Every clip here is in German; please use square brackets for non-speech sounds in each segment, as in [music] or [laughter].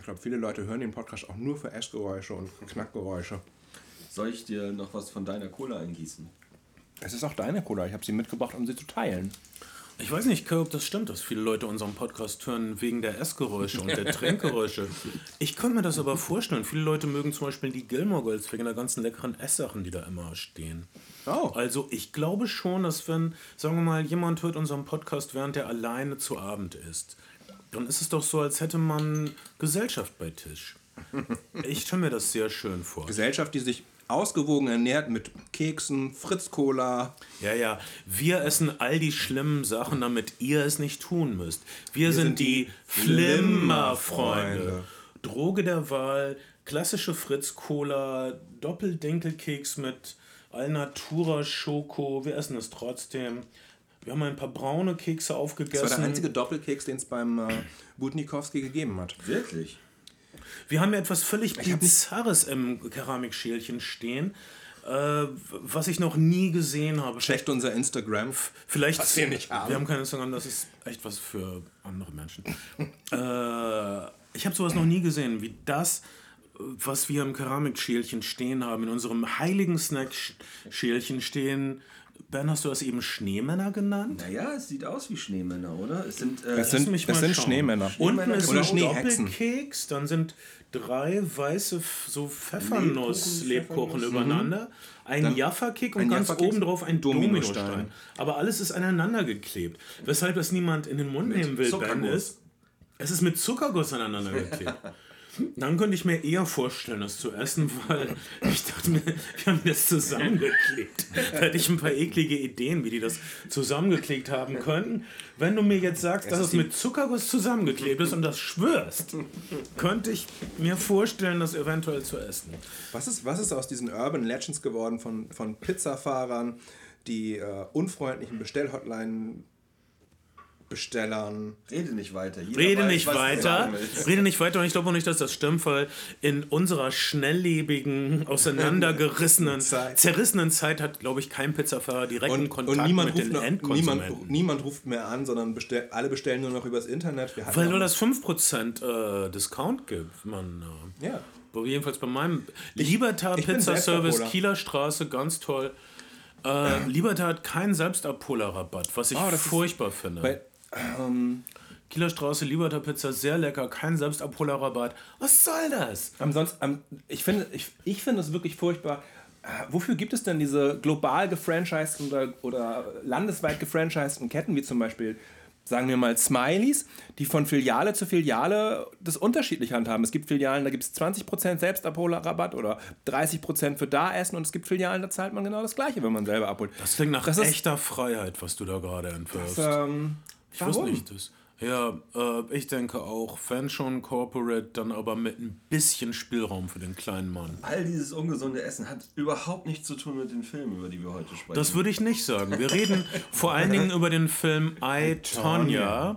Ich glaube, viele Leute hören den Podcast auch nur für Essgeräusche und Knackgeräusche. Soll ich dir noch was von deiner Cola eingießen? Es ist auch deine Cola. Ich habe sie mitgebracht, um sie zu teilen. Ich weiß nicht, ob das stimmt, dass viele Leute unseren Podcast hören wegen der Essgeräusche und der [laughs] Trinkgeräusche. Ich könnte mir das aber vorstellen. Viele Leute mögen zum Beispiel die Gilmore Girls wegen der ganzen leckeren Esssachen, die da immer stehen. Oh. Also ich glaube schon, dass wenn, sagen wir mal, jemand hört unseren Podcast, während er alleine zu Abend isst, dann ist es doch so, als hätte man Gesellschaft bei Tisch. [laughs] Ich stelle mir das sehr schön vor. Gesellschaft, die sich ausgewogen ernährt mit Keksen, Fritz-Cola. Ja, ja. Wir essen all die schlimmen Sachen, damit ihr es nicht tun müsst. Wir, sind, sind die die Flimmerfreunde. Droge der Wahl, klassische Fritz-Cola, Doppeldinkelkeks mit Alnatura Schoko. Wir essen es trotzdem. Wir haben ein paar braune Kekse Das war aufgegessen. der einzige Doppelkeks, den es beim äh, Butnikowski gegeben hat. Wirklich? Wir haben ja etwas völlig Bizarres im Keramikschälchen stehen, äh, was ich noch nie gesehen habe. Checkt unser Instagram. Vielleicht. Was wir nicht haben. Wir haben kein Instagram, das ist echt was für andere Menschen. [laughs] äh, ich habe sowas noch nie gesehen, wie das, was wir im Keramikschälchen stehen haben, in unserem heiligen Snackschälchen stehen. Ben, hast du das eben Schneemänner genannt? Naja, es sieht aus wie Schneemänner, oder? Es sind, äh, Das sind, mich das mal sind schauen. Schneemänner. Unten ist Oder ein. Doppelkeks, dann sind drei weiße so Pfeffernuss-Lebkuchen Pfeffernuss. übereinander, ein Jaffa-Kick und ein ganz oben drauf ein Dominostein. Dominostein. Aber alles ist aneinander geklebt. Weshalb das niemand in den Mund nehmen will, Ben, Zuckerguss. ist, es ist mit Zuckerguss aneinander geklebt. [laughs] Dann könnte ich mir eher vorstellen, das zu essen, weil [laughs] ich dachte mir, wir haben das zusammengeklebt. Da hätte ich ein paar eklige Ideen, wie die das zusammengeklebt haben könnten. Wenn du mir jetzt sagst, dass es mit Zuckerguss zusammengeklebt ist und das schwörst, könnte ich mir vorstellen, das eventuell zu essen. Was ist, was ist aus diesen Urban Legends geworden von, von Pizzafahrern, die äh, unfreundlichen Bestellhotline Bestellern? Rede nicht weiter. Jeder Rede weiß, nicht weiter. Rede nicht weiter und ich glaube auch nicht, dass das stimmt, weil in unserer schnelllebigen, auseinandergerissenen, [laughs] Zeit. zerrissenen Zeit hat, glaube ich, kein Pizzafahrer direkten Und, Kontakt und niemand, mit ruft den noch, Endkonsumenten. niemand, niemand ruft mehr an, sondern bestell, alle bestellen nur noch übers Internet. Weil nur das 5% äh, Discount gibt. Man, äh, Ja. aber jedenfalls bei meinem Libertar Pizza Service. Kieler Straße, ganz toll. Äh, Libertar hat keinen Selbstabholerrabatt, was ich Oh, das ist- furchtbar finde. Weil, ähm, Kieler Straße, Libertar Pizza, sehr lecker, kein Selbstabholerrabatt. Was soll das? Ansonsten, ich finde ich, ich finde es wirklich furchtbar. Äh, Wofür gibt es denn diese global gefranchiseden oder, oder landesweit gefranchiseden Ketten, wie zum Beispiel, sagen wir mal, Smileys, die von Filiale zu Filiale das unterschiedlich handhaben? Es gibt Filialen, da gibt es 20% Selbstabholerrabatt oder 30% für da essen und es gibt Filialen, da zahlt man genau das Gleiche, wenn man selber abholt. Das klingt nach Das ist- echter Freiheit, was du da gerade entwirfst. Ähm, ich wusste nicht das. Ja, äh, ich denke auch, wenn schon Corporate, dann aber mit ein bisschen Spielraum für den kleinen Mann. All dieses ungesunde Essen hat überhaupt nichts zu tun mit den Filmen, über die wir heute sprechen. Das würde ich nicht sagen. Wir reden [laughs] vor allen Dingen über den Film I, Tonya.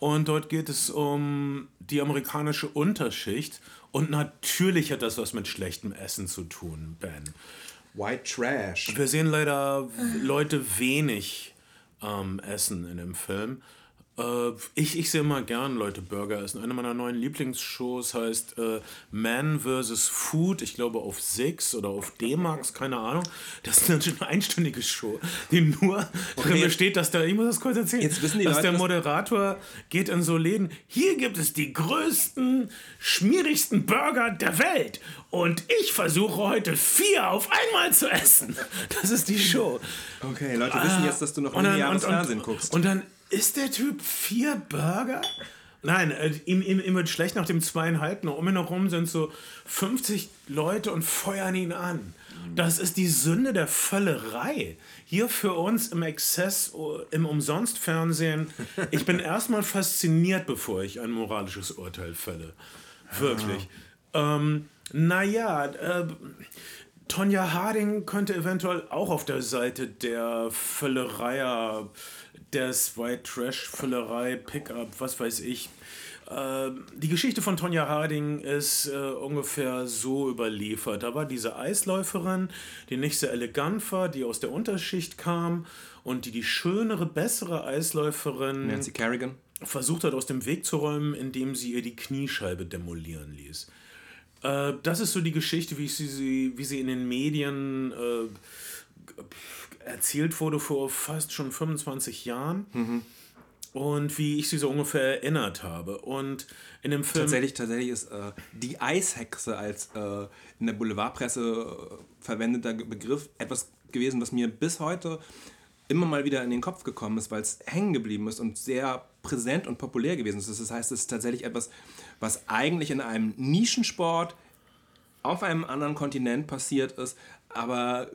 Und dort geht es um die amerikanische Unterschicht. Und natürlich hat das was mit schlechtem Essen zu tun, Ben. White Trash. Wir sehen leider Leute wenig ähm, essen in dem Film. Äh, ich, ich sehe immer gern Leute Burger essen. Eine meiner neuen Lieblingsshows heißt äh, Man vs. Food. Ich glaube auf Six oder auf D-Max, keine Ahnung. Das ist eine einstündige Show, die nur drin jetzt- besteht, dass der, ich muss das kurz erzählen, Jetzt wissen die dass Leute, der Moderator geht in so Läden. Hier gibt es die größten, schmierigsten Burger der Welt. Und ich versuche heute vier auf einmal zu essen. Das ist die Show. Okay, Leute wissen jetzt, dass du noch und, und, Fernsehen guckst. und dann isst der Typ vier Burger? Nein, äh, ihm, ihm, ihm wird schlecht nach dem zweieinhalbten. Um ihn herum sind so 50 Leute und feuern ihn an. Das ist die Sünde der Völlerei. Hier für uns im Exzess, oh, im Umsonstfernsehen. Ich bin erstmal fasziniert, bevor ich ein moralisches Urteil fälle. Wirklich. Ähm, naja, äh, Tonja Harding könnte eventuell auch auf der Seite der Völlerei, des White Trash Völlerei, Pickup, was weiß ich. Äh, die Geschichte von Tonja Harding ist äh, ungefähr so überliefert. Da war diese Eisläuferin, die nicht sehr elegant war, die aus der Unterschicht kam und die die schönere, bessere Eisläuferin Nancy Kerrigan. versucht hat, aus dem Weg zu räumen, indem sie ihr die Kniescheibe demolieren ließ. Äh, das ist so die Geschichte, wie, sie, wie sie in den Medien äh, erzählt wurde vor fast schon 25 Jahren. Mhm. Und wie ich sie so ungefähr erinnert habe. Und in dem Film. Tatsächlich, tatsächlich ist äh, die Eishexe als äh, in der Boulevardpresse äh, verwendeter Begriff etwas gewesen, was mir bis heute immer mal wieder in den Kopf gekommen ist, weil es hängen geblieben ist und sehr präsent und populär gewesen ist. Das heißt, es ist tatsächlich etwas, was eigentlich in einem Nischensport auf einem anderen Kontinent passiert ist, aber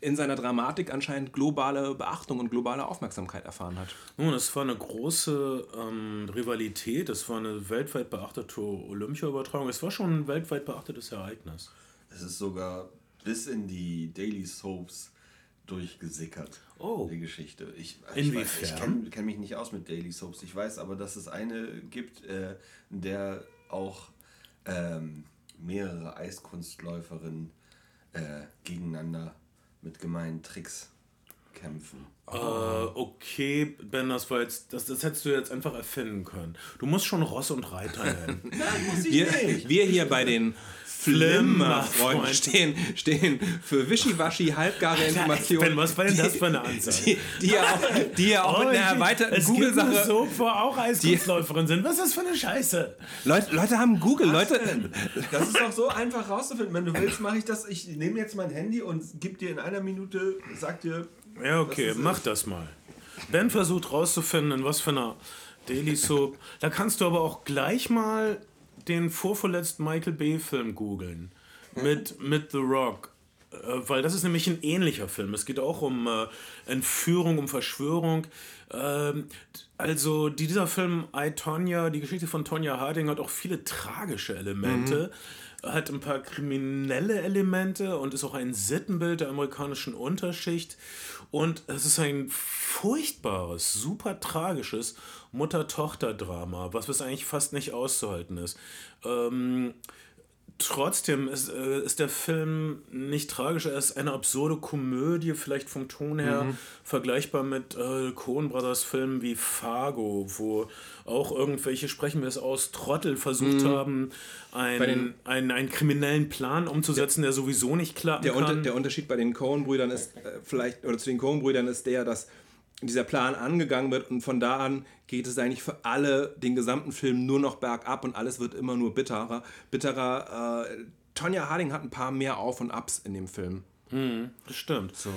in seiner Dramatik anscheinend globale Beachtung und globale Aufmerksamkeit erfahren hat. Nun, es war eine große ähm, Rivalität, es war eine weltweit beachtete Olympia-Übertragung, es war schon ein weltweit beachtetes Ereignis. Es ist sogar bis in die Daily Soaps durchgesickert, Oh. die Geschichte. Ich, ich, weiß- Inwiefern? ich kenne kenn mich nicht aus mit Daily Soaps. Ich weiß aber, dass es eine gibt, äh, in der auch ähm, mehrere Eiskunstläuferinnen äh, gegeneinander mit gemeinen Tricks kämpfen. Äh, okay, Ben, das war jetzt, das, das hättest du jetzt einfach erfinden können. Du musst schon Ross und Reiter [laughs] nennen. Wir, wir hier bei den Flimmer-Freunden. stehen, stehen für wischiwaschi, halbgare Informationen. Ben, was war denn das für eine Ansage? Die, die ja auch, die ja auch mit einer Oh, ich- erweiterten Google-Sache. Soap, wo auch Eiskunstläuferinnen sind. Was ist das für eine Scheiße? Leute, Leute haben Google, Leute. Das ist doch so einfach rauszufinden. Wenn du willst, mache ich das. Ich nehme jetzt mein Handy und gebe dir in einer Minute, sag dir. Ja, okay, mach es. das mal. Ben versucht rauszufinden, in was für einer Daily Soap. Da kannst du aber auch gleich mal den vorvorletzten Michael Bay-Film googeln. Mit, mit The Rock. Äh, Weil das ist nämlich ein ähnlicher Film. Es geht auch um äh, Entführung, um Verschwörung. Ähm, also die, dieser Film I, Tonya, die Geschichte von Tonya Harding hat auch viele tragische Elemente, hat ein paar kriminelle Elemente und ist auch ein Sittenbild der amerikanischen Unterschicht. Und es ist ein furchtbares, super tragisches Mutter-Tochter-Drama, was bis eigentlich fast nicht auszuhalten ist. Ähm, Trotzdem ist, äh, ist der Film nicht tragisch, er ist eine absurde Komödie, vielleicht vom Ton her vergleichbar mit äh, Coen Brothers Filmen wie Fargo, wo auch irgendwelche, sprechen wir es aus, Trottel versucht haben, einen, einen, einen kriminellen Plan umzusetzen, der sowieso nicht klappen Der, kann. Unter, der Unterschied bei den Coen-Brüdern ist äh, vielleicht, oder zu den Coen-Brüdern ist der, dass dieser Plan angegangen wird und von da an geht es eigentlich für alle, den gesamten Film nur noch bergab und alles wird immer nur bitterer. Bitterer. Äh, Tonya Harding hat ein paar mehr Auf und Abs in dem Film. das stimmt. So.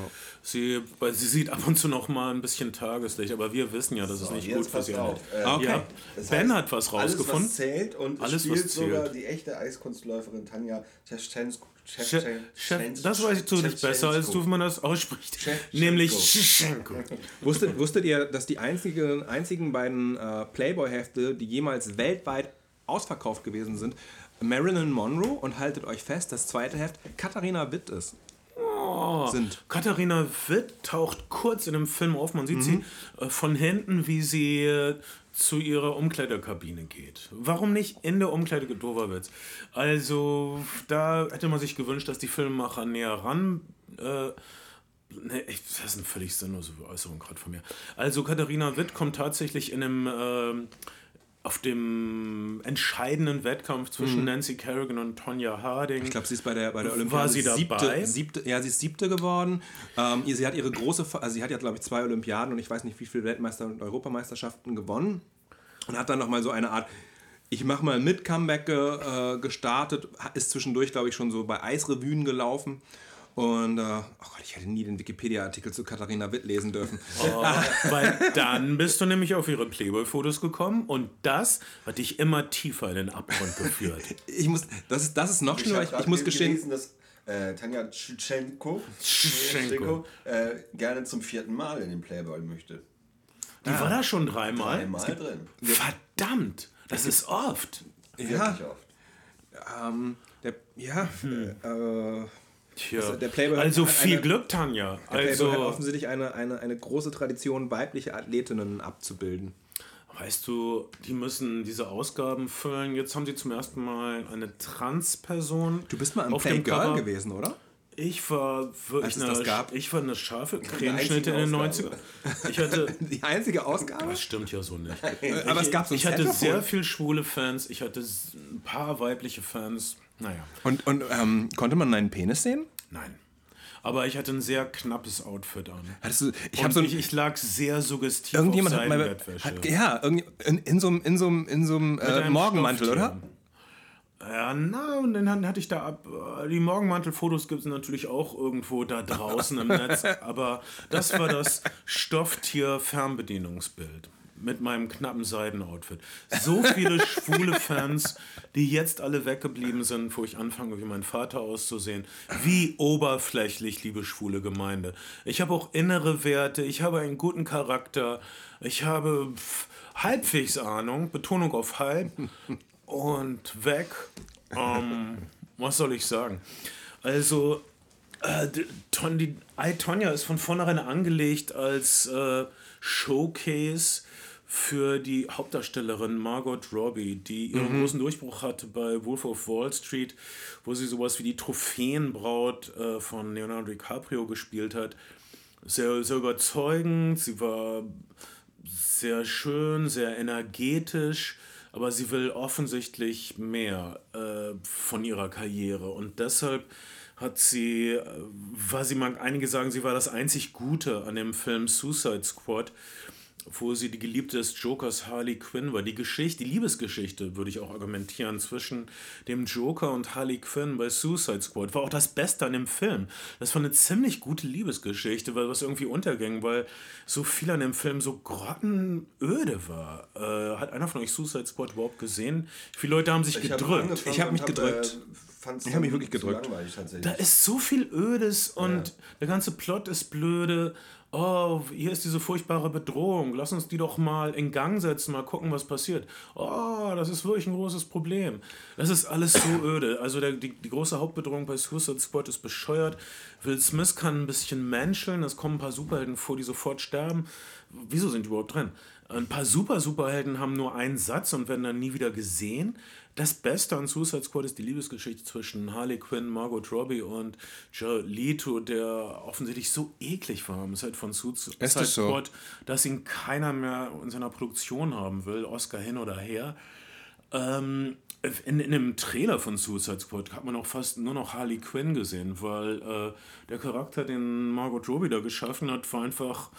Sie, weil sie sieht ab und zu noch mal ein bisschen Tageslicht, aber wir wissen ja, dass es So, nicht jetzt gut für sie auf. ist. Äh, Okay. Ja, Das Ben heißt, hat was Alles, rausgefunden. was zählt und Alles, es was spielt sogar die echte Eiskunstläuferin Tanja Tschetschenko. Chef, Chef, das weiß ich zu nicht besser, als du, wie man das ausspricht. Nämlich Tschetschenko. [laughs] Wusstet, wusstet ihr, dass die einzigen, einzigen beiden äh, Playboy-Hefte, die jemals weltweit ausverkauft gewesen sind, Marilyn Monroe und haltet euch fest, das zweite Heft Katharina Witt ist? Sind. Katharina Witt taucht kurz in dem Film auf. Man sieht sie äh, von hinten, wie sie äh, zu ihrer Umkleidekabine geht. Warum nicht in der Umkleide doofer Witz? Also, da hätte man sich gewünscht, dass die Filmemacher näher ran. Äh, Nee, das ist eine völlig sinnlose Äußerung gerade von mir. Also Katharina Witt kommt tatsächlich in einem ähm, auf dem entscheidenden Wettkampf zwischen Nancy Kerrigan und Tonya Harding. Ich glaube, sie ist bei der, bei der War Olympiade sie dabei? Siebte, siebte, ja, sie ist siebte geworden. Ähm, sie hat ihre große, also sie hat ja, glaube ich, zwei Olympiaden und ich weiß nicht, wie viele Weltmeister- und Europameisterschaften gewonnen. Und hat dann nochmal so eine Art, ich mache mal mit Comeback ge, äh, gestartet, ist zwischendurch, glaube ich, schon so bei Eisrevuen gelaufen. Und, äh, oh Gott, ich hätte nie den Wikipedia-Artikel zu Katharina Witt lesen dürfen. Weil dann bist du nämlich auf ihre Playboy-Fotos gekommen und das hat dich immer tiefer in den Abgrund geführt. [laughs] Ich muss, das ist, das ist noch Ich, schlimmer. Ich, ich muss ge- gestehen, gelesen, dass äh, Tanja Tschetschenko Tschetschenko. äh, gerne zum vierten Mal in den Playboy möchte. Die war da schon dreimal. Einmal drin. Verdammt, das ist oft. Wirklich oft. ähm, der, ja, äh, Tja. der Playboy also hat viel eine- Glück, Tanja. Der Playboy hat Also, offensichtlich eine, eine, eine große Tradition, weibliche Athletinnen abzubilden. weißt du, die müssen diese Ausgaben füllen. Jetzt haben sie zum ersten Mal eine Trans-Person Du bist mal im auf dem Playgirl gewesen, oder? Ich war wirklich Als es eine, ich war eine scharfe Cremeschnitte in den Ausgabe. 90er. Ich hatte, [laughs] Die einzige Ausgabe? das stimmt ja so nicht. [laughs] Aber es ich, gab so ein ich hatte sehr viel schwule Fans, ich hatte ein paar weibliche Fans. Naja, Und, und ähm, konnte man deinen Penis sehen? nein. Aber ich hatte ein sehr knappes Outfit an. Hattest du, ich so ein, ich, ich lag sehr suggestiv irgendjemand auf hat mal, hat, ja, in, in so einem, in so in so äh, Morgenmantel, oder? Ja, na, und dann hat- hatte ich da ab. äh, Die Morgenmantelfotos gibt es natürlich auch irgendwo da draußen im Netz, [laughs] aber das war das Stofftier-Fernbedienungsbild mit meinem knappen Seidenoutfit. So viele schwule Fans, die jetzt alle weggeblieben sind, wo ich anfange, wie mein Vater auszusehen. Wie oberflächlich, liebe schwule Gemeinde. Ich habe auch innere Werte, ich habe einen guten Charakter, ich habe halbwegs Ahnung, Betonung auf halb und weg. Ähm, was soll ich sagen? Also, äh, die- Ton, die I, Tonya ist von vornherein angelegt als äh, Showcase für die Hauptdarstellerin Margot Robbie, die ihren großen Durchbruch hatte bei Wolf of Wall Street, wo sie sowas wie die Trophäenbraut äh, von Leonardo DiCaprio gespielt hat. Sehr, sehr überzeugend, sie war sehr schön, sehr energetisch, aber sie will offensichtlich mehr äh, von ihrer Karriere. Und deshalb hat sie, äh, war sie mag einige sagen, sie war das einzig Gute an dem Film Suicide Squad, wo sie die Geliebte des Jokers Harley Quinn war. Die Geschichte, die Liebesgeschichte, würde ich auch argumentieren, zwischen dem Joker und Harley Quinn bei Suicide Squad war auch das Beste an dem Film. Das war eine ziemlich gute Liebesgeschichte, weil was irgendwie unterging, weil so viel an dem Film so grottenöde war. Äh, hat einer von euch Suicide Squad überhaupt gesehen? Viele Leute haben sich Ich hab gedrückt? angefangen Ich hab und mich gedrückt. fand's Ich hab mich wirklich gedrückt. Da ist so viel Ödes und der ganze Plot ist blöde. Oh, hier ist diese furchtbare Bedrohung. Lass uns die doch mal in Gang setzen, mal gucken, was passiert. Oh, das ist wirklich ein großes Problem. Das ist alles so [coughs] öde. Also der, die, die große Hauptbedrohung bei Suicide Squad ist bescheuert. Will Smith kann ein bisschen menscheln. Es kommen ein paar Superhelden vor, die sofort sterben. Wieso sind die überhaupt drin? Ein paar Super-Superhelden haben nur einen Satz und werden dann nie wieder gesehen. Das Beste an Suicide Squad ist die Liebesgeschichte zwischen Harley Quinn, Margot Robbie und Jared Leto, der offensichtlich so eklig war am Set von Suicide das so? Squad, dass ihn keiner mehr in seiner Produktion haben will, Oscar hin oder her. Ähm, in, in dem Trailer von Suicide Squad hat man auch fast nur noch Harley Quinn gesehen, weil äh, der Charakter, den Margot Robbie da geschaffen hat, war einfach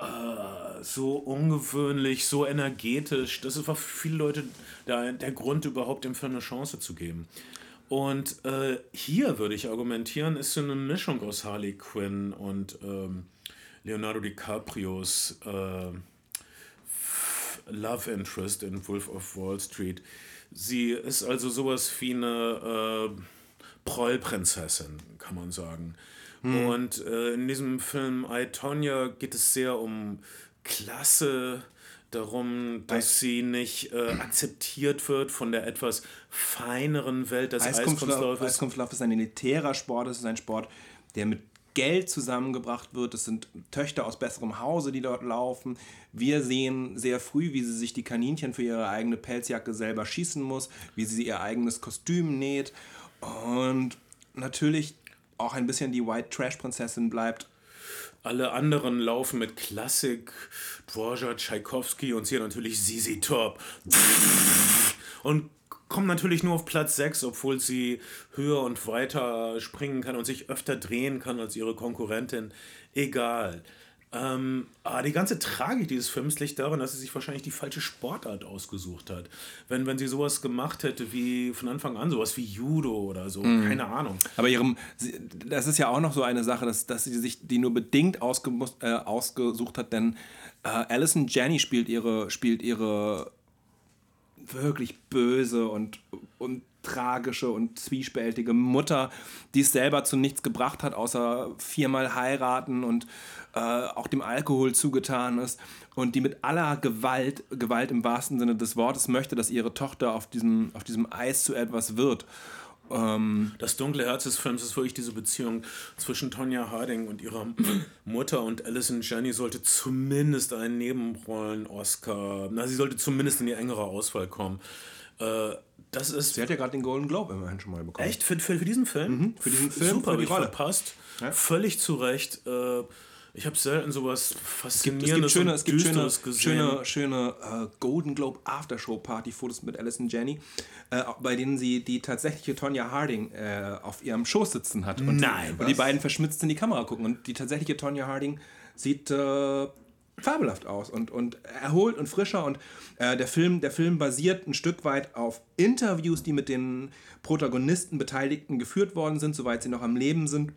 äh, so ungewöhnlich, so energetisch. Das war für viele Leute der, der Grund, überhaupt dem Film eine Chance zu geben. Und äh, hier würde ich argumentieren, ist so eine Mischung aus Harley Quinn und ähm, Leonardo DiCaprios äh, Love Interest in Wolf of Wall Street. Sie ist also sowas wie eine äh, Prollprinzessin, kann man sagen. Und äh, in diesem Film I, Tonya geht es sehr um Klasse, darum, dass sie nicht äh, akzeptiert wird von der etwas feineren Welt des Eiskunstlaufes. Eiskunftlauf ist ein elitärer Sport, es ist ein Sport, der mit Geld zusammengebracht wird. Es sind Töchter aus besserem Hause, die dort laufen. Wir sehen sehr früh, wie sie sich die Kaninchen für ihre eigene Pelzjacke selber schießen muss, wie sie ihr eigenes Kostüm näht und natürlich auch ein bisschen die White Trash Prinzessin bleibt. Alle anderen laufen mit Klassik, Dvorak, Tchaikovsky und hat natürlich Sisi Top. Und kommen natürlich nur auf Platz 6, obwohl sie höher und weiter springen kann und sich öfter drehen kann als ihre Konkurrentin. Egal. Ähm, aber die ganze Tragik dieses Films liegt darin, dass sie sich wahrscheinlich die falsche Sportart ausgesucht hat. Wenn, wenn sie sowas gemacht hätte wie von Anfang an, sowas wie Judo oder so, keine Ahnung. Aber ihrem, das ist ja auch noch so eine Sache, dass, dass sie sich die nur bedingt ausgemus, äh, ausgesucht hat, denn äh, Alison Janney spielt ihre, spielt ihre wirklich böse und, und tragische und zwiespältige Mutter, die es selber zu nichts gebracht hat, außer viermal heiraten und äh, auch dem Alkohol zugetan ist und die mit aller Gewalt, Gewalt im wahrsten Sinne des Wortes möchte, dass ihre Tochter auf diesem, auf diesem Eis zu etwas wird. Das dunkle Herz des Films ist wirklich diese Beziehung zwischen Tonya Harding und ihrer [clears throat] Mutter und Alison Janney sollte zumindest einen Nebenrollen-Oscar, na, sie sollte zumindest in die engere Auswahl kommen. Äh, das ist Sie hat ja gerade den Golden Globe immerhin schon mal bekommen. echt für, für, für diesen Film? Mhm, für diesen Film, Super, für die Rolle. verpasst. Ja. Völlig zu Recht. Äh, ich habe selten sowas Es gibt, Faszinierendes und es gibt schöne, Düsteres gesehen. schöne, schöne äh, Golden Globe Aftershow Party Fotos mit Alison Jenny, äh, bei denen sie die tatsächliche Tonya Harding äh, auf ihrem Schoß sitzen hat. Und Nein, die, und die beiden verschmitzt in die Kamera gucken. Und die tatsächliche Tonya Harding sieht äh, fabelhaft aus und, und erholt und frischer. Und äh, der, Film, der Film basiert ein Stück weit auf Interviews, die mit den Protagonisten, Beteiligten geführt worden sind, soweit sie noch am Leben sind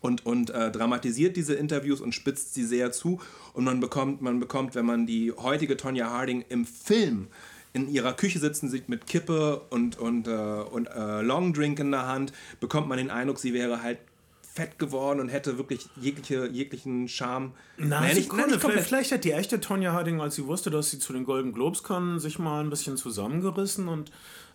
und, und äh, dramatisiert diese Interviews und spitzt sie sehr zu. Und man bekommt, man bekommt, wenn man die heutige Tonya Harding im Film in ihrer Küche sitzen sieht mit Kippe und, und, äh, und äh, Longdrink in der Hand, bekommt man den Eindruck, sie wäre halt fett geworden und hätte wirklich jegliche, jeglichen Charme. Na, Nein, nicht- Sekunde, vielleicht, vielleicht hat die echte Tonya Harding, als sie wusste, dass sie zu den Golden Globes kann, sich mal ein bisschen zusammengerissen und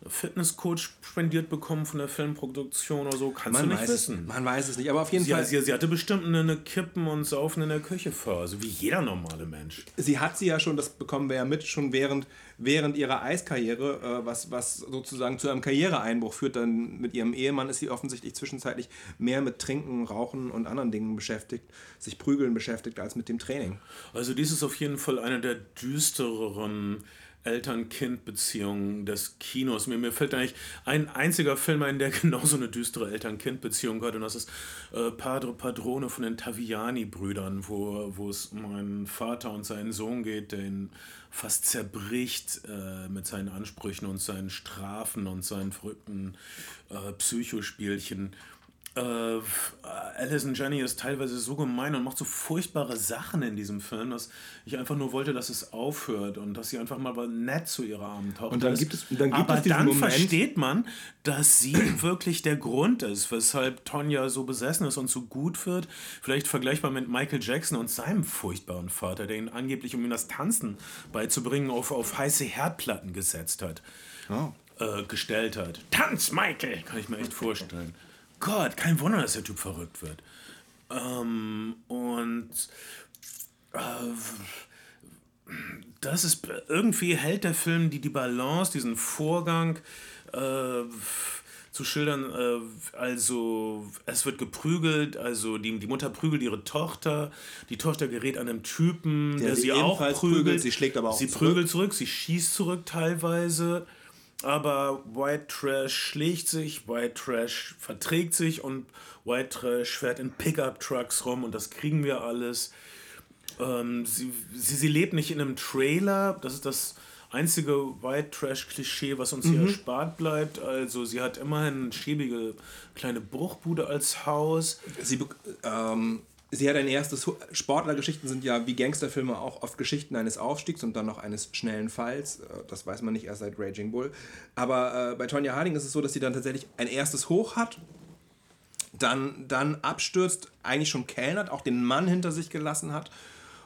Fitnesscoach spendiert bekommen von der Filmproduktion oder so. Kannst Man du nicht weiß, es, wissen. man weiß es nicht, aber auf jeden Sie, Fall. sie, sie hatte bestimmt eine, eine Kippen und Saufen in der Küche Phase, wie jeder normale Mensch. sie hat sie ja schon, das bekommen wir ja mit, schon während, während ihrer Eiskarriere, äh, was, was sozusagen zu einem Karriereeinbruch führt. Dann mit ihrem Ehemann ist sie offensichtlich zwischenzeitlich mehr mit Trinken, Rauchen und anderen Dingen beschäftigt, sich prügeln beschäftigt, als mit dem Training. Also dies ist auf jeden Fall eine der düstereren Eltern-Kind-Beziehungen des Kinos. Mir, mir fällt eigentlich ein einziger Film ein, der [laughs] genauso eine düstere Eltern-Kind-Beziehung hat und das ist äh, Padre Padrone von den Taviani-Brüdern, wo, wo es um einen Vater und seinen Sohn geht, der ihn fast zerbricht äh, mit seinen Ansprüchen und seinen Strafen und seinen verrückten äh, Psychospielchen. Äh, Alison Jenny ist teilweise so gemein und macht so furchtbare Sachen in diesem Film, dass ich einfach nur wollte, dass es aufhört und dass sie einfach mal nett zu ihrer armen Tochter Und dann ist. gibt es- dann gibt Aber es dann Moment- versteht man, dass sie [clears throat] wirklich der Grund ist, weshalb Tonja so besessen ist und so gut wird. Vielleicht vergleichbar mit Michael Jackson und seinem furchtbaren Vater, der ihn angeblich, um ihm das Tanzen beizubringen, auf, auf heiße Herdplatten gesetzt hat äh, gestellt hat. Tanz, Michael! Kann ich mir echt vorstellen. Gott, kein Wunder, dass der Typ verrückt wird. Ähm, und äh, das ist irgendwie hält der Film die, die Balance, diesen Vorgang äh, zu schildern. Äh, also es wird geprügelt, also die, die Mutter prügelt ihre Tochter, die Tochter gerät an einen Typen, der, sie sie auch prügelt. prügelt, sie schlägt aber auch Sie zurück. prügelt zurück, sie schießt zurück teilweise. Aber White Trash schlägt sich, White Trash verträgt sich und White Trash fährt in Pickup-Trucks rum und das kriegen wir alles. Ähm, sie, sie, sie lebt nicht in einem Trailer, das ist das einzige White Trash-Klischee, was uns hier erspart bleibt. Also sie hat immerhin eine schäbige kleine Bruchbude als Haus. Sie, ähm, sie hat ein erstes. Sportlergeschichten sind ja wie Gangsterfilme auch oft Geschichten eines Aufstiegs und dann noch eines schnellen Falls. Äh, Das weiß man nicht erst seit Raging Bull. Aber äh, bei Tonya Harding ist es so, dass sie dann tatsächlich ein erstes Hoch hat, dann, dann abstürzt, eigentlich schon kellnert, auch den Mann hinter sich gelassen hat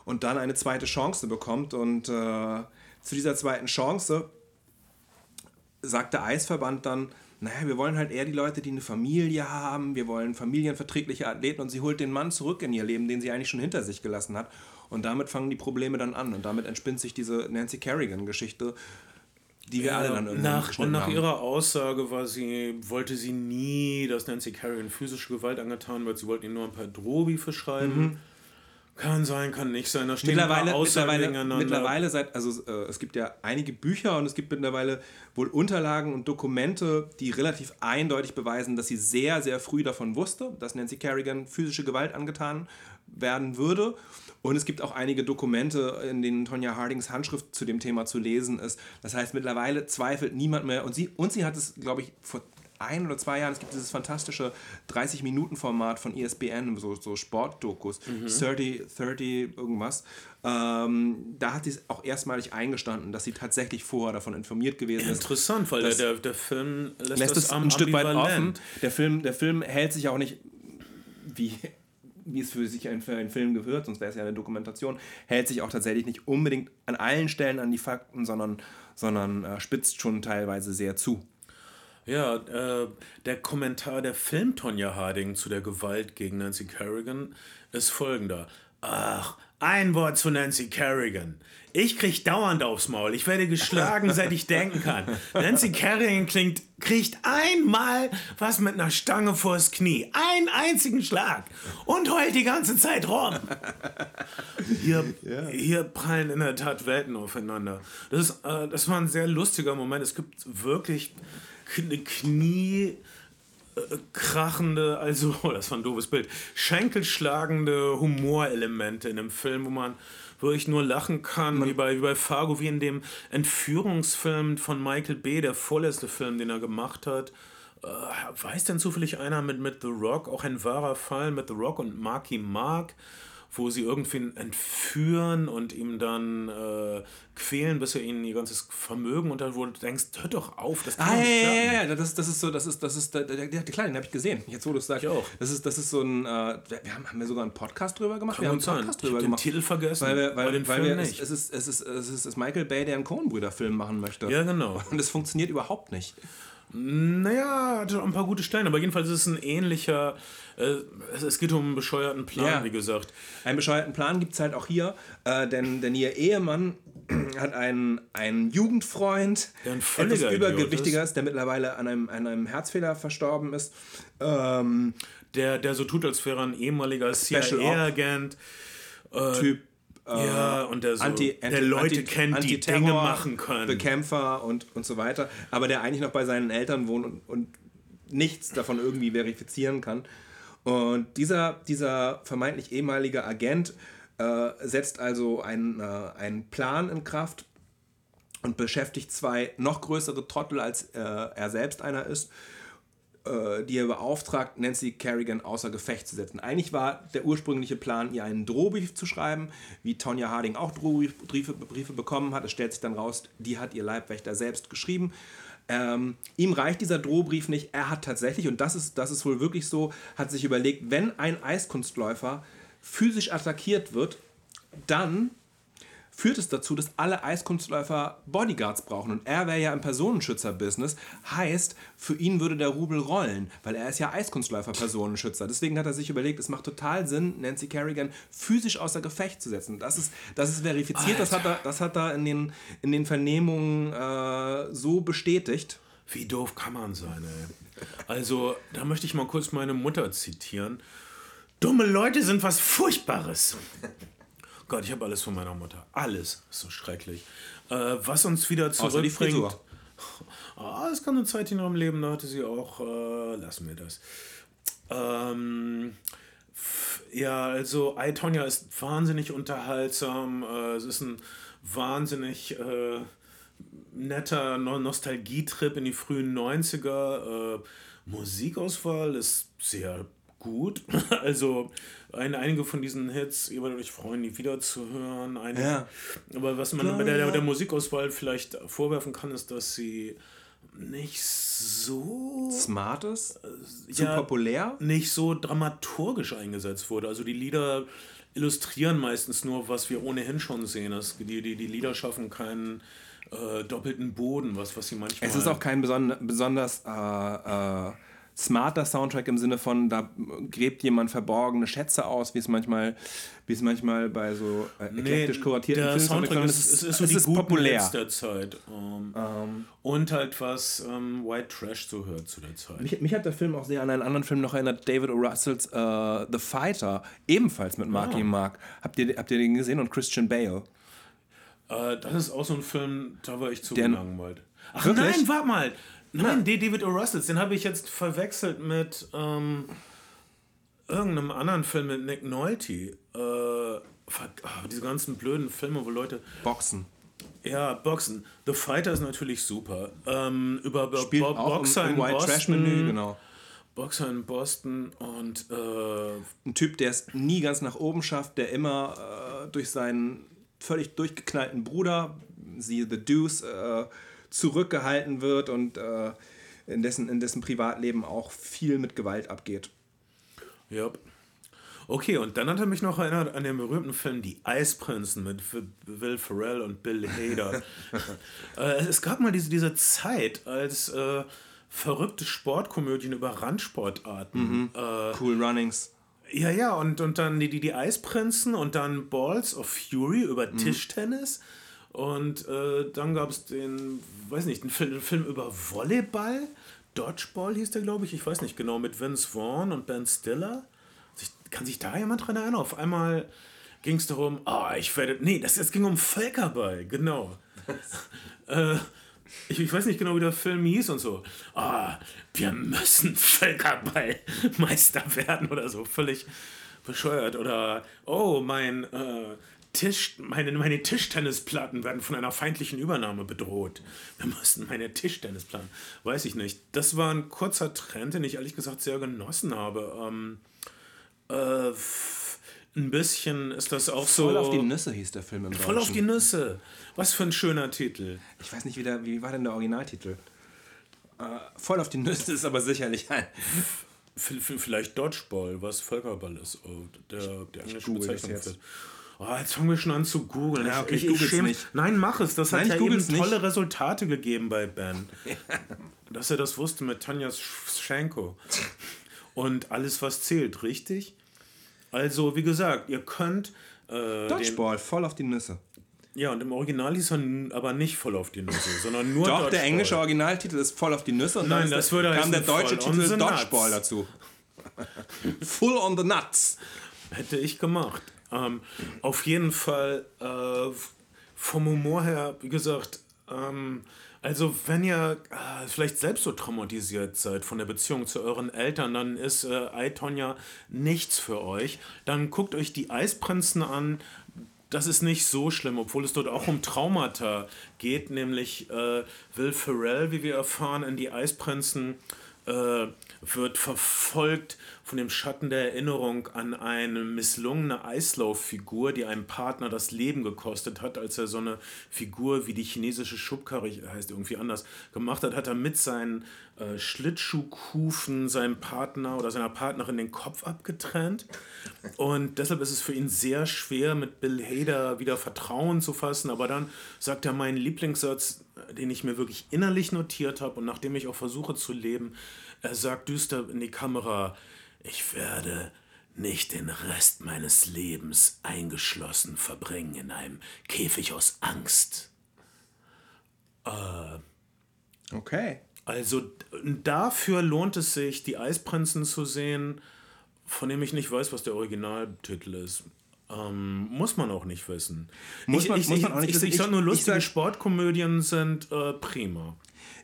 und dann eine zweite Chance bekommt. Und äh, zu dieser zweiten Chance sagt der Eisverband dann, naja, wir wollen halt eher die Leute, die eine Familie haben, wir wollen familienverträgliche Athleten und sie holt den Mann zurück in ihr Leben, den sie eigentlich schon hinter sich gelassen hat. Und damit fangen die Probleme dann an und damit entspinnt sich diese Nancy Kerrigan-Geschichte, die wir alle dann irgendwann nach, und nach haben. ihrer Aussage war sie, wollte sie nie, dass Nancy Kerrigan physische Gewalt angetan wird. Sie wollten ihr nur ein paar Drohbi verschreiben. Kann sein, kann nicht sein. Da stehen ein Mittlerweile, mittlerweile, mittlerweile seit, also äh, es gibt ja einige Bücher und es gibt mittlerweile wohl Unterlagen und Dokumente, die relativ eindeutig beweisen, dass sie sehr, sehr früh davon wusste, dass Nancy Kerrigan physische Gewalt angetan werden würde. Und es gibt auch einige Dokumente, in denen Tonya Hardings Handschrift zu dem Thema zu lesen ist. Das heißt, mittlerweile zweifelt niemand mehr. Und sie, und sie hat es, glaube ich, vor ein oder zwei Jahren, es gibt dieses fantastische 30-Minuten-Format von ESPN, so, so Sportdokus, 30, 30 irgendwas. Ähm, da hat sie es auch erstmalig eingestanden, dass sie tatsächlich vorher davon informiert gewesen ist. Interessant, weil der, der, Film lässt, Lässt das es ein Stück weit offen. Der Film, der Film hält sich auch nicht, wie, wie es für sich ein, für einen Film gehört, sonst wäre es ja eine Dokumentation, hält sich auch tatsächlich nicht unbedingt an allen Stellen an die Fakten, sondern, sondern äh, spitzt schon teilweise sehr zu. Ja, äh, der Kommentar der Film Tonja Harding zu der Gewalt gegen Nancy Kerrigan ist folgender. Ach, Ein Wort zu Nancy Kerrigan. Ich krieg dauernd aufs Maul. Ich werde geschlagen, seit ich denken kann. Nancy Kerrigan klingt, kriegt einmal was mit einer Stange vors Knie. Einen einzigen Schlag. Und heult die ganze Zeit rum. Hier, hier prallen in der Tat Welten aufeinander. Das, ist, äh, das war ein sehr lustiger Moment. Es gibt wirklich Knie krachende, also, oh, [laughs] das war ein doofes Bild, schenkelschlagende Humorelemente in dem Film, wo man wirklich nur lachen kann, wie bei, wie bei Fargo, wie in dem Entführungsfilm von Michael Bay, der vorletzte Film, den er gemacht hat. Äh, weiß denn zufällig einer mit, mit The Rock, auch ein wahrer Fall mit The Rock und Marky Mark? Wo sie irgendwen entführen und ihm dann äh, quälen, bis er ihnen ihr ganzes Vermögen und dann wo du denkst, hör doch auf, das kann ah, nicht ja, ja, ja, das, das ist so, das ist, das ist, der, der, der Kleine, den habe ich gesehen, jetzt wo du es sagst. Ich auch. Das ist, das ist so ein, äh, wir haben, haben wir sogar einen Podcast drüber gemacht? Kann wir haben einen Podcast drüber gemacht. den Titel vergessen, weil, wir, weil, den weil Film wir, nicht. Es, ist, es, ist, es, ist, es ist Michael Bay, der einen Coen-Brüder-Film machen möchte. Ja, genau. Und es funktioniert überhaupt nicht. Naja, hat ein paar gute Stellen, aber jedenfalls ist es ein ähnlicher. Äh, es, geht um einen bescheuerten Plan, ja. wie gesagt. Einen bescheuerten Plan gibt es halt auch hier, äh, denn, denn ihr Ehemann [clears throat] hat einen, einen Jugendfreund, der ein etwas übergewichtiger ist. der mittlerweile an einem, an einem Herzfehler verstorben ist. Ähm, der, der so tut, als wäre er ein ehemaliger CIA-Agent. Äh, typ ja, und der, so, Anti, der Leute Anti, kennt, die Dinge machen können. Bekämpfer und, und so weiter, aber der eigentlich noch bei seinen Eltern wohnt und, und nichts davon irgendwie verifizieren kann. Und dieser, dieser vermeintlich ehemalige Agent äh, setzt also einen, äh, einen Plan in Kraft und beschäftigt zwei noch größere Trottel, als äh, er selbst einer ist äh, die er beauftragt, Nancy Kerrigan außer Gefecht zu setzen. Eigentlich war der ursprüngliche Plan, ihr einen Drohbrief zu schreiben, wie Tonja Harding auch Drohbriefe Briefe bekommen hat. Es stellt sich dann raus, die hat ihr Leibwächter selbst geschrieben. Ähm, ihm reicht dieser Drohbrief nicht. Er hat tatsächlich, und das ist, das ist wohl wirklich so, hat sich überlegt, wenn ein Eiskunstläufer physisch attackiert wird, dann führt es dazu, dass alle Eiskunstläufer Bodyguards brauchen. Und er wäre ja im Personenschützer-Business. Heißt, für ihn würde der Rubel rollen, weil er ist ja Eiskunstläufer-Personenschützer. Deswegen hat er sich überlegt, es macht total Sinn, Nancy Kerrigan physisch außer Gefecht zu setzen. Das ist, das ist verifiziert, das hat, er, das hat er in den, in den Vernehmungen äh, so bestätigt. Wie doof kann man sein, ey. Also, da möchte ich mal kurz meine Mutter zitieren. Dumme Leute sind was Furchtbares. Gott, ich habe alles von meiner Mutter. Alles. Ist so schrecklich. Äh, was uns wieder zurückbringt. [laughs] Ah, es kam eine Zeit in ihrem Leben, da hatte sie auch. Äh, lassen wir das. Ähm, ja, also I, Tonya ist wahnsinnig unterhaltsam. Äh, es ist ein wahnsinnig äh, netter no Nostalgietrip in die frühen 90er. Äh, Musikauswahl ist sehr gut. [laughs] Also ein, einige von diesen Hits, ihr werdet euch freuen, die wieder zu hören. Einige, ja. Aber was man Klar, der, der, der Musikauswahl vielleicht vorwerfen kann, ist, dass sie nicht so smart ist, äh, zu ja, populär, nicht so dramaturgisch eingesetzt wurde. Also die Lieder illustrieren meistens nur, was wir ohnehin schon sehen. Das, die, die, die Lieder schaffen keinen äh, doppelten Boden, was, was sie manchmal. Es ist auch kein besonders, besonders äh, äh smarter Soundtrack im Sinne von, da gräbt jemand verborgene Schätze aus, wie es manchmal, wie es manchmal bei so äh, eklektisch nee, kuratierten der Filmen Soundtrack ist, ist, ist, so es ist populär. der Zeit. Um, ähm, um. Ähm. Und halt was um, ähm, White Trash so hört zu der Zeit. Mich, mich, hat der Film auch sehr an einen anderen Film noch erinnert, David O. Russells uh, The Fighter, ebenfalls mit Marky ah. Mark. Habt ihr, habt ihr den gesehen? Und Christian Bale. Uh, das ist auch so ein Film, da war ich zu gelangweilt. Ach Wirklich? nein, warte mal. Nein, ja. David O. Russells, den habe ich jetzt verwechselt mit ähm, irgendeinem anderen Film mit Nick Nolte. Äh, oh, diese ganzen blöden Filme, wo Leute. Boxen. Ja, Boxen. The Fighter ist natürlich super. Ähm, über Spielt Bo Boxer im, im in White Boston. Trash Menü, genau. Boxer in Boston und äh, ein Typ, der es nie ganz nach oben schafft, der immer äh, durch seinen völlig durchgeknallten Bruder, siehe The Deuce, äh, zurückgehalten wird und äh, in, dessen, in dessen Privatleben auch viel mit Gewalt abgeht. Ja. Okay, und dann hat er mich noch erinnert an den berühmten Film Die Eisprinzen mit Will Ferrell und Bill Hader. [laughs] äh, es gab mal diese, diese Zeit, als äh, verrückte Sportkomödien über Randsportarten. Mhm. Äh, cool Runnings. Ja, ja, und, und dann die, die, die Eisprinzen und dann Balls of Fury über Mhm. Tischtennis. Und äh, dann gab es den, weiß nicht, einen Film, einen Film über Volleyball. Dodgeball hieß der, glaube ich. Ich weiß nicht genau, mit Vince Vaughn und Ben Stiller. Kann sich da jemand dran erinnern? Auf einmal ging es darum, ah, ich werde. Nee, das, es ging um Völkerball, genau. [laughs] äh, ich, ich weiß nicht genau, wie der Film hieß und so. Ah, wir müssen Völkerballmeister [laughs] werden oder so. Völlig bescheuert. Oder, oh, mein äh, Tisch, meine, meine Tischtennisplatten werden von einer feindlichen Übernahme bedroht. Wir müssen meine Tischtennisplatten. Weiß ich nicht. Das war ein kurzer Trend, den ich ehrlich gesagt sehr genossen habe. Ähm, äh, ein bisschen ist das auch so. Voll auf die Nüsse hieß der Film im Deutschen. Voll auf die Nüsse. Was für ein schöner Titel. Ich weiß nicht, wie, der, wie war denn der Originaltitel? Äh, voll auf die Nüsse ist aber sicherlich ein. Vielleicht Dodgeball, was Völkerball ist, oh, der, der englische Bezeichnung jetzt. für. Oh, jetzt fangen wir schon an zu googeln. Ja, okay, ich, ich ich, schäme- nicht. Nein, mach es. Das Nein, hat ja eben google's nicht. tolle Resultate gegeben bei Ben. [laughs] Dass er das wusste mit Tanja Schenko. Und alles, was zählt, richtig? Also, wie gesagt, ihr könnt. Äh, Dodgeball, voll auf die Nüsse. ja, und im Original hieß er aber nicht voll auf die Nüsse, sondern nur Doch, Dodgeball. der englische Originaltitel ist voll auf die Nüsse und Nein, dann das würde kam der deutsche Titel Dodgeball nuts. dazu. [laughs] Full on the nuts. Hätte ich gemacht. Ähm, auf jeden Fall äh, vom Humor her, wie gesagt, ähm, also wenn ihr äh, vielleicht selbst so traumatisiert seid von der Beziehung zu euren Eltern, dann ist äh, I, Tonya nichts für euch. Dann guckt euch die Eisprinzen an. Das ist nicht so schlimm, obwohl es dort auch um Traumata geht, nämlich äh, Will Ferrell, wie wir erfahren, in die Eisprinzen äh, wird verfolgt von dem Schatten der Erinnerung an eine misslungene Eislauffigur, die einem Partner das Leben gekostet hat, als er so eine Figur wie die chinesische Schubkarre, heißt irgendwie anders, gemacht hat, hat er mit seinen äh, Schlittschuhkufen seinem Partner oder seiner Partnerin den Kopf abgetrennt. Und deshalb ist es für ihn sehr schwer, mit Bill Hader wieder Vertrauen zu fassen. Aber dann sagt er meinen Lieblingssatz, den ich mir wirklich innerlich notiert habe und nachdem ich auch versuche zu leben. Er sagt düster in die Kamera, ich werde nicht den Rest meines Lebens eingeschlossen verbringen in einem Käfig aus Angst. Okay. Also dafür lohnt es sich, die Eisprinzen zu sehen, von dem ich nicht weiß, was der Originaltitel ist. Ähm, muss man auch nicht wissen. Muss ich, man- ich, muss ich, man auch nicht ich, wissen. ich nur, Ich- ich lustige sag- Sportkomödien sind äh, prima.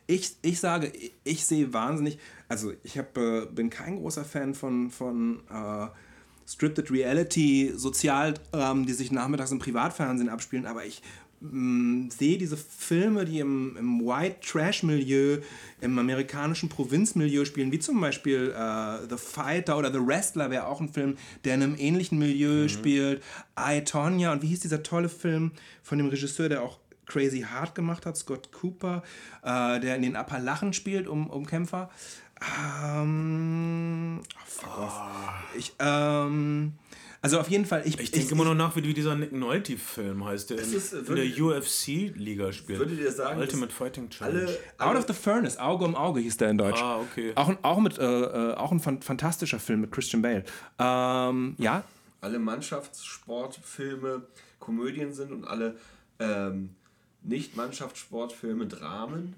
Ich, ich sage, ich, ich sehe wahnsinnig, also ich hab, äh, bin kein großer Fan von, von äh, Scripted Reality, Sozialdramen, die sich nachmittags im Privatfernsehen abspielen, aber ich mh, sehe diese Filme, die im, im White Trash-Milieu, im amerikanischen Provinzmilieu spielen, wie zum Beispiel äh, The Fighter oder The Wrestler wäre auch ein Film, der in einem ähnlichen Milieu spielt. I, Tonya und wie hieß dieser tolle Film von dem Regisseur, der auch Crazy Heart gemacht hat, Scott Cooper, äh, der in den Appalachen spielt, um, um Kämpfer. Ähm, oh, fuck off. Ich, ähm, also auf jeden Fall, ich, Ich denke immer noch nach, wie, wie dieser Nick Nolte-Film heißt, der in, ist, in der UFC-Liga spielt. Würdet ihr sagen, Ultimate Fighting Challenge. Alle, Out of the Furnace, Auge um Auge hieß der in Deutsch. Ah, okay. Auch, ein- auch, mit, äh, äh, auch ein fan- fantastischer Film mit Christian Bale. Ähm, ja, alle Mannschaftssportfilme Komödien sind und alle ähm, Nicht-Mannschaftssportfilme Dramen.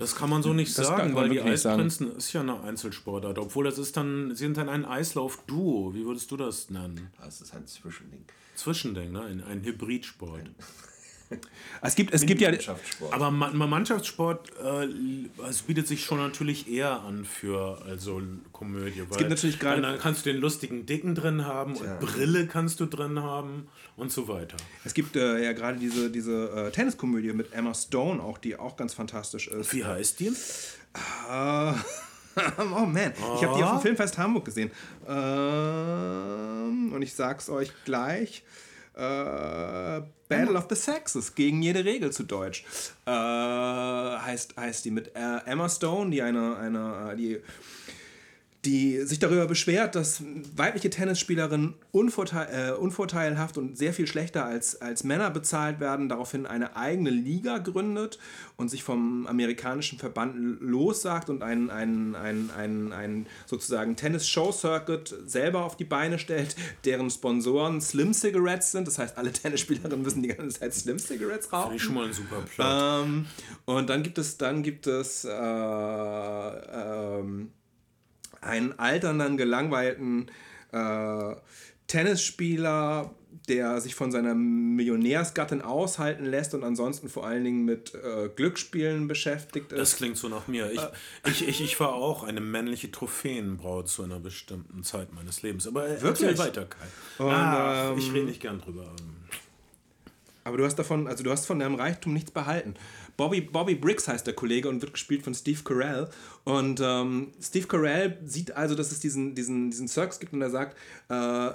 Das kann man so nicht Das sagen, weil die nicht sagen. Eisprinzen ist ja eine Einzelsportart. Obwohl das ist dann, sie sind dann ein Eislauf-Duo. Wie würdest du das nennen? Das ist ein Zwischending. Zwischending, ne? Ein, ein Hybridsport. [laughs] es gibt, es gibt ja. Mannschaftssport. Aber Ma Ma- Mannschaftssport äh, es bietet sich schon natürlich eher an für also Komödie. Weil gibt natürlich gerade- dann kannst du den lustigen Dicken drin haben und Brille kannst du drin haben und so weiter. Es gibt äh, ja gerade diese, diese äh, Tenniskomödie mit Emma Stone, auch, die auch ganz fantastisch ist. Wie heißt die? Äh, [laughs] oh man, ich habe die auf dem Filmfest Hamburg gesehen. Ähm, und ich sag's euch gleich. Äh, Battle of the Sexes, gegen jede Regel zu Deutsch. Äh, heißt, heißt die mit äh, Emma Stone, die eine, eine äh, die die sich darüber beschwert, dass weibliche Tennisspielerinnen unvorteil, äh, unvorteilhaft und sehr viel schlechter als, als Männer bezahlt werden, daraufhin eine eigene Liga gründet und sich vom amerikanischen Verband lossagt und einen, einen, einen, einen, einen sozusagen Tennis-Show-Circuit selber auf die Beine stellt, deren Sponsoren Slim Cigarettes sind. Das heißt, alle Tennisspielerinnen müssen die ganze Zeit Slim Cigarettes rauchen. Finde ich schon mal ein super Plot. Ähm, und dann gibt es, dann gibt es äh, ähm, einen alternden, gelangweilten äh, Tennisspieler, der sich von seiner Millionärsgattin aushalten lässt und ansonsten vor allen Dingen mit äh, Glücksspielen beschäftigt ist. Das klingt so nach mir. Ich, ich, ich, ich war auch eine männliche Trophäenbraut zu einer bestimmten Zeit meines Lebens. Aber äh, Wirklich? weiter, Kai. Und, ah, ähm, ich rede nicht gern drüber. Aber du hast davon, also du hast von deinem Reichtum nichts behalten. Bobby, Bobby Briggs heißt der Kollege und wird gespielt von Steve Carell. Und ähm, Steve Carell sieht also, dass es diesen, diesen, diesen Circus gibt und er sagt, äh,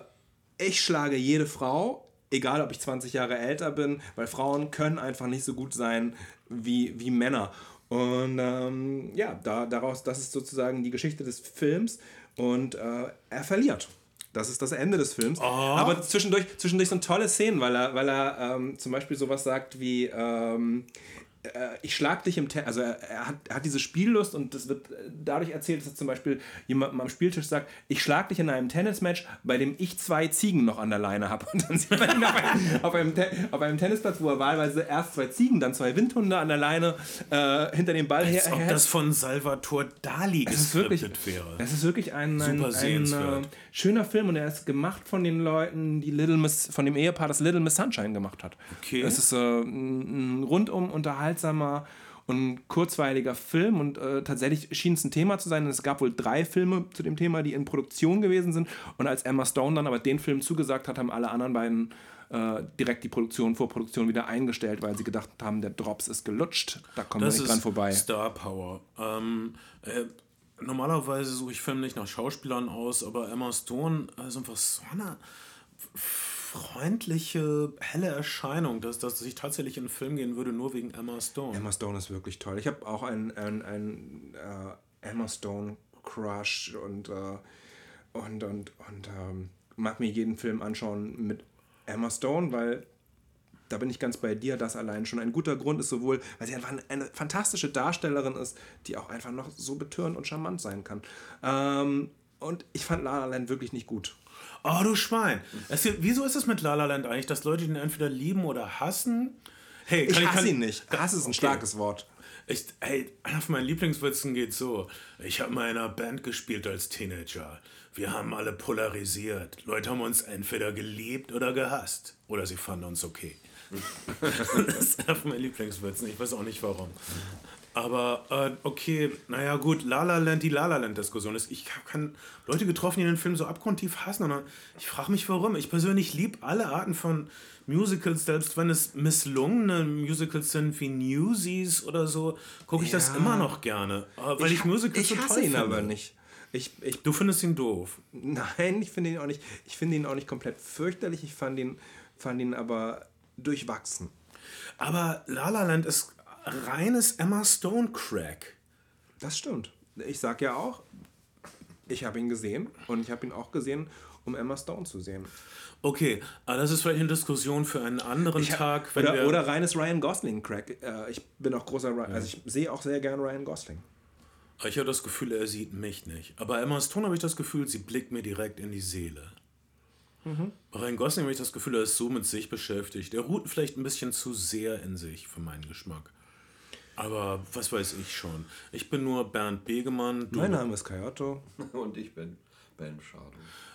ich schlage jede Frau, egal ob ich 20 Jahre älter bin, weil Frauen können einfach nicht so gut sein wie, wie Männer. Und ähm, ja, da, daraus, das ist sozusagen die Geschichte des Films und äh, er verliert. Das ist das Ende des Films. Aber zwischendurch, zwischendurch so tolle Szenen, weil er, weil er ähm, zum Beispiel sowas sagt wie, ähm, äh, ich schlag dich im Tennis, also er, hat, er hat diese Spiellust und das wird äh, dadurch erzählt, dass er zum Beispiel jemandem am Spieltisch sagt, ich schlag dich in einem Tennismatch, bei dem ich zwei Ziegen noch an der Leine habe. [laughs] Und dann sieht man ihn auf einem, auf, einem auf einem Tennisplatz, wo er wahlweise erst zwei Ziegen, dann zwei Windhunde an der Leine äh, hinter dem Ball her. Als ob her- das von Salvatore Dali es ist wirklich, geskriptet wäre. es ist wirklich ein, ein, ein, äh, schöner Film und er ist gemacht von den Leuten, die Little Miss, von dem Ehepaar, das Little Miss Sunshine gemacht hat. Okay. Es ist äh, ein, ein rundum unterhaltsamer und kurzweiliger Film und äh, tatsächlich schien es ein Thema zu sein. Es gab wohl drei Filme zu dem Thema, die in Produktion gewesen sind und als Emma Stone dann aber den Film zugesagt hat, haben alle anderen beiden äh, direkt die Produktion, Vorproduktion wieder eingestellt, weil sie gedacht haben, der Drops ist gelutscht, da kommen Das wir nicht dran vorbei. Star Power. Ähm, äh, normalerweise suche ich Filme nicht nach Schauspielern aus, aber Emma Stone ist einfach so eine freundliche, helle Erscheinung, dass, dass ich tatsächlich in einen Film gehen würde, nur wegen Emma Stone. Emma Stone ist wirklich toll. Ich habe auch einen, einen, einen äh, Emma Stone Crush und, äh, und, und, und ähm, mag mir jeden Film anschauen mit Emma Stone, weil da bin ich ganz bei dir, das allein schon ein guter Grund ist, sowohl, weil sie einfach eine, eine fantastische Darstellerin ist, die auch einfach noch so betörend und charmant sein kann. Ähm, und ich fand La La Land wirklich nicht gut. Oh, du Schwein. Es wieso ist es mit La La Land eigentlich, dass Leute ihn entweder lieben oder hassen? Hey, Ich kann hasse kann- ihn nicht. Hass ist ein Okay. starkes Wort. Ich, hey, einer von meinen Lieblingswitzen geht so. Ich habe mal in einer Band gespielt als Teenager. Wir haben alle polarisiert. Leute haben uns entweder geliebt oder gehasst. Oder sie fanden uns okay. [laughs] das ist einer von meinen Lieblingswitzen. Ich weiß auch nicht warum. Aber äh, okay, naja gut, La La Land, die La La Land Diskussion ist, ich habe kann Leute getroffen, die den Film so abgrundtief hassen und dann, ich frage mich warum. Ich persönlich liebe alle Arten von Musicals, selbst wenn es misslungene Musicals sind wie Newsies oder so, gucke ich das Ja. immer noch gerne, äh, weil ich, Musicals ich so hasse toll ihn finde. aber nicht. Ich, ich Du findest ihn doof. Nein, ich finde ihn auch nicht. Ich finde ihn auch nicht komplett fürchterlich. Ich fand ihn, fand ihn aber durchwachsen. Aber La La Land ist reines Emma Stone Crack. Das stimmt. Ich sag ja auch, ich habe ihn gesehen und ich habe ihn auch gesehen, um Emma Stone zu sehen. Okay, aber das ist vielleicht eine Diskussion für einen anderen hab- Tag, oder, oder reines Ryan Gosling Crack. Äh, ich bin auch großer Ryan, also ich sehe auch sehr gern Ryan Gosling. Ich habe das Gefühl, er sieht mich nicht. Aber Emma Stone habe ich das Gefühl, sie blickt mir direkt in die Seele. Bei Ryan Gosling habe ich das Gefühl, er ist so mit sich beschäftigt. Er ruht vielleicht ein bisschen zu sehr in sich für meinen Geschmack. Aber was weiß ich schon. Ich bin nur Bernd Begemann. Du Mein Name ist Kai Otto. [laughs] Und ich bin Ben Schado.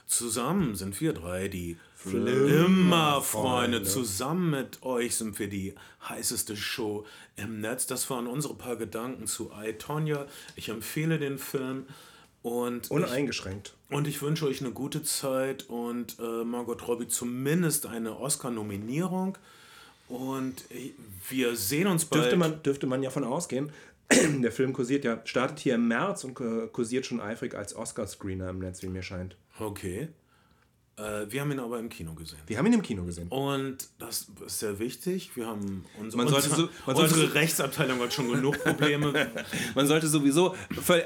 Zusammen sind wir drei die Flimmerfreunde. Zusammen mit euch sind wir die heißeste Show im Netz. Das waren unsere paar Gedanken zu I, Tonya. Ich empfehle den Film und ich, Uneingeschränkt. und ich wünsche euch eine gute Zeit und äh, Margot Robbie zumindest eine Oscar-Nominierung. Und äh, wir sehen uns bald. Dürfte man, dürfte man ja von ausgehen. [clears throat] Der Film kursiert ja, startet hier im März und kursiert schon eifrig als Oscar-Screener im Netz, wie mir scheint. Okay. Äh, wir haben ihn aber im Kino gesehen. Wir haben ihn im Kino gesehen. Und das ist sehr wichtig. Wir haben unsere, Man sollte unsere, so- man sollte unsere so- Rechtsabteilung hat schon genug Probleme. [laughs] Man sollte sowieso,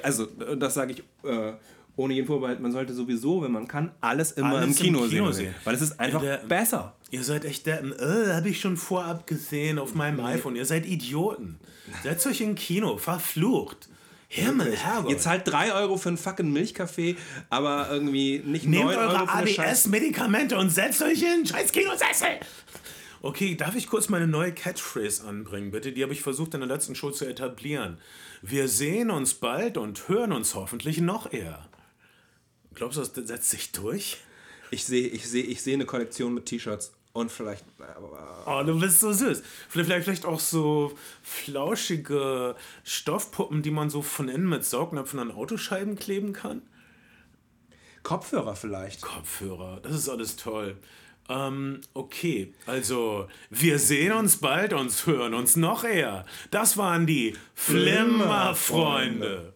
also das sage ich äh, ohne jeden Vorbehalt, man sollte sowieso, wenn man kann, alles immer Alles im Kino, im Kino sehen. sehen. Weil es ist einfach der- besser. Ihr seid echt Deppen. Äh, hab ich schon vorab gesehen auf meinem iPhone. Ihr seid Idioten. Setzt euch in Kino, verflucht. Himmel, Herrgott. Ihr zahlt 3 Euro für einen fucking Milchkaffee, aber irgendwie nicht 9 Nehmt Euro eure ADS-Medikamente und setzt euch in scheiß Kinosessel. Okay, darf ich kurz meine neue Catchphrase anbringen, bitte? Die habe ich versucht in der letzten Show zu etablieren. Wir sehen uns bald und hören uns hoffentlich noch eher. Glaubst du, das setzt sich durch? Ich sehe ich seh, ich seh eine Kollektion mit T-Shirts und vielleicht. Oh, du bist so süß. Vielleicht, vielleicht, auch so flauschige Stoffpuppen, die man so von innen mit Saugnäpfen an Autoscheiben kleben kann. Kopfhörer vielleicht. Kopfhörer, das ist alles toll. Ähm, okay, also wir sehen uns bald und hören uns noch eher. Das waren die Flimmerfreunde.